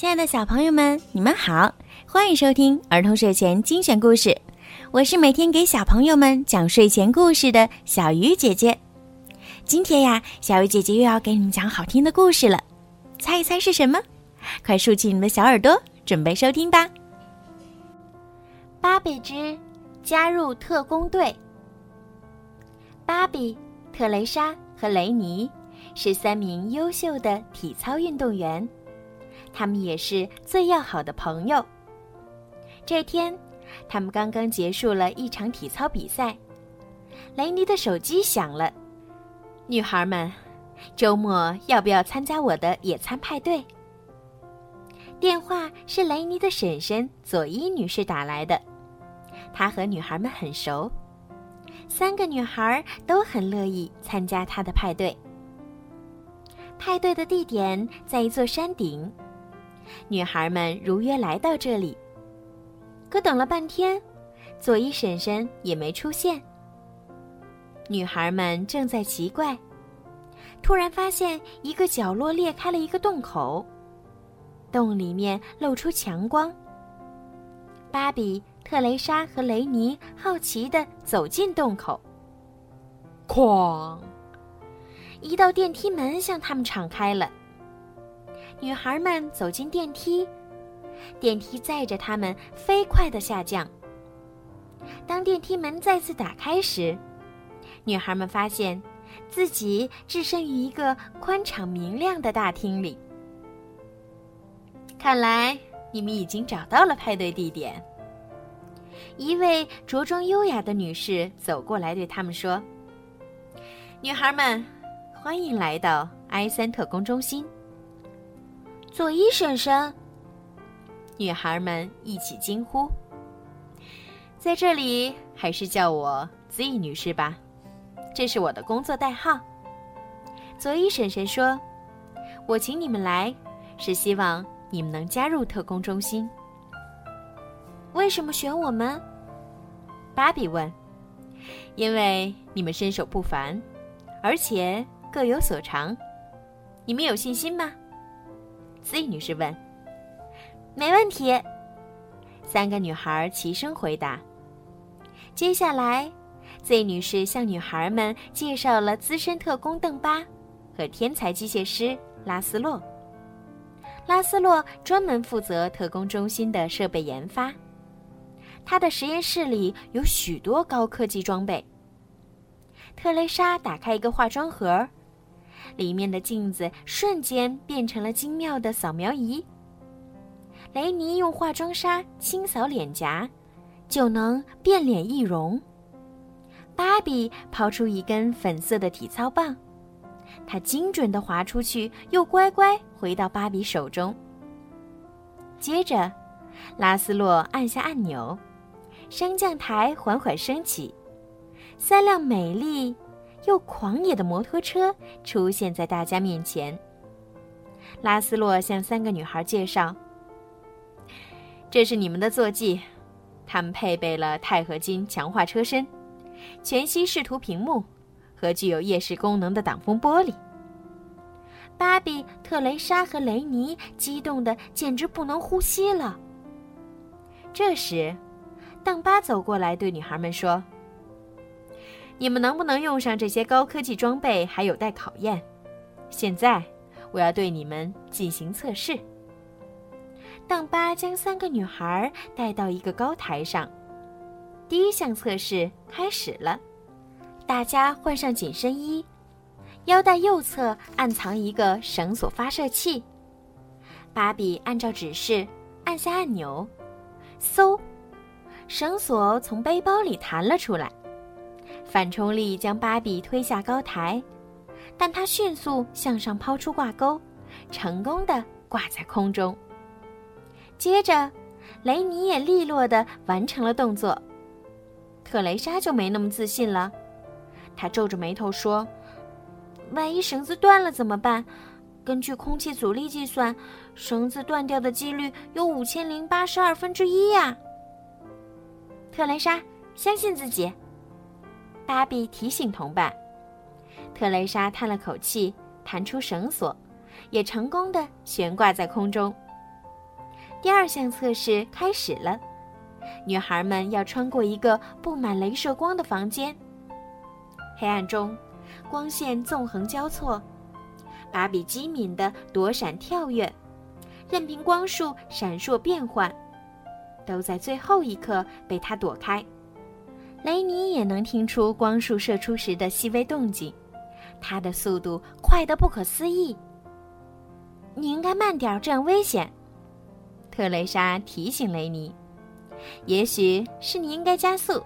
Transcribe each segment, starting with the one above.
亲爱的小朋友们，你们好，欢迎收听儿童睡前精选故事。我是每天给小朋友们讲睡前故事的小鱼姐姐。今天呀，小鱼姐姐又要给你们讲好听的故事了，猜一猜是什么？快竖起你们的小耳朵，准备收听吧。芭比之加入特工队。芭比、特蕾莎和雷尼是三名优秀的体操运动员。他们也是最要好的朋友。这天，他们刚刚结束了一场体操比赛。雷尼的手机响了，女孩们，周末要不要参加我的野餐派对？电话是雷尼的婶婶佐伊女士打来的，她和女孩们很熟，三个女孩都很乐意参加她的派对。派对的地点在一座山顶。女孩们如约来到这里，可等了半天，佐伊婶婶也没出现。女孩们正在奇怪，突然发现一个角落裂开了一个洞口，洞里面露出强光。芭比、特蕾莎和雷尼好奇地走进洞口，哐！一道电梯门向他们敞开了。女孩们走进电梯，电梯载着她们飞快地下降。当电梯门再次打开时，女孩们发现自己置身于一个宽敞明亮的大厅里。看来你们已经找到了派对地点。一位着装优雅的女士走过来对他们说：“女孩们，欢迎来到埃森特工中心。”佐伊婶婶，女孩们一起惊呼。在这里，还是叫我 Z 女士吧，这是我的工作代号。佐伊婶婶说：“我请你们来，是希望你们能加入特工中心。”为什么选我们？芭比问。“因为你们身手不凡，而且各有所长。你们有信心吗？” Z 女士问：“没问题。”三个女孩齐声回答。接下来，Z 女士向女孩们介绍了资深特工邓巴和天才机械师拉斯洛。拉斯洛专门负责特工中心的设备研发，他的实验室里有许多高科技装备。特蕾莎打开一个化妆盒。里面的镜子瞬间变成了精妙的扫描仪。雷尼用化妆刷清扫脸颊，就能变脸易容。芭比抛出一根粉色的体操棒，它精准地滑出去，又乖乖回到芭比手中。接着，拉斯洛按下按钮，升降台缓缓升起，三辆美丽。又狂野的摩托车出现在大家面前。拉斯洛向三个女孩介绍：“这是你们的坐骑，他们配备了钛合金强化车身、全息视图屏幕和具有夜视功能的挡风玻璃。”芭比、特蕾莎和雷尼激动的简直不能呼吸了。这时，邓巴走过来对女孩们说。你们能不能用上这些高科技装备还有待考验。现在，我要对你们进行测试。邓巴将三个女孩带到一个高台上，第一项测试开始了。大家换上紧身衣，腰带右侧暗藏一个绳索发射器。芭比按照指示按下按钮，嗖，绳索从背包里弹了出来。反冲力将芭比推下高台，但她迅速向上抛出挂钩，成功的挂在空中。接着，雷尼也利落的完成了动作。特蕾莎就没那么自信了，她皱着眉头说：“万一绳子断了怎么办？根据空气阻力计算，绳子断掉的几率有五千零八十二分之一呀。”特蕾莎，相信自己。芭比提醒同伴，特蕾莎叹了口气，弹出绳索，也成功的悬挂在空中。第二项测试开始了，女孩们要穿过一个布满镭射光的房间。黑暗中，光线纵横交错，芭比机敏地躲闪跳跃，任凭光束闪烁变换，都在最后一刻被她躲开。雷尼也能听出光束射出时的细微动静，他的速度快得不可思议。你应该慢点，这样危险。特蕾莎提醒雷尼：“也许是你应该加速。”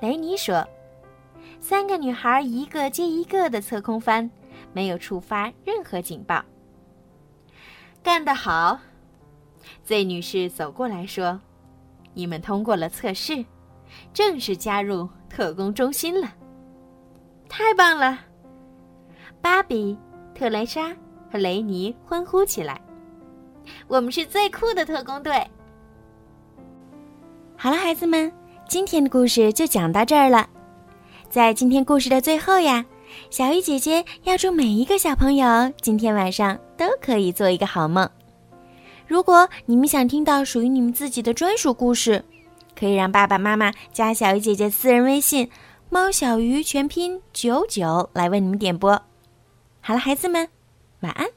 雷尼说：“三个女孩一个接一个的侧空翻，没有触发任何警报。”干得好！Z 女士走过来说：“你们通过了测试，正式加入特工中心了。太棒了！”芭比、特蕾莎和雷尼欢呼起来。我们是最酷的特工队。好了，孩子们，今天的故事就讲到这儿了。在今天故事的最后呀，小鱼姐姐要祝每一个小朋友今天晚上都可以做一个好梦。如果你们想听到属于你们自己的专属故事，可以让爸爸妈妈加小鱼姐姐私人微信“猫小鱼”全拼九九来为你们点播。好了，孩子们，晚安。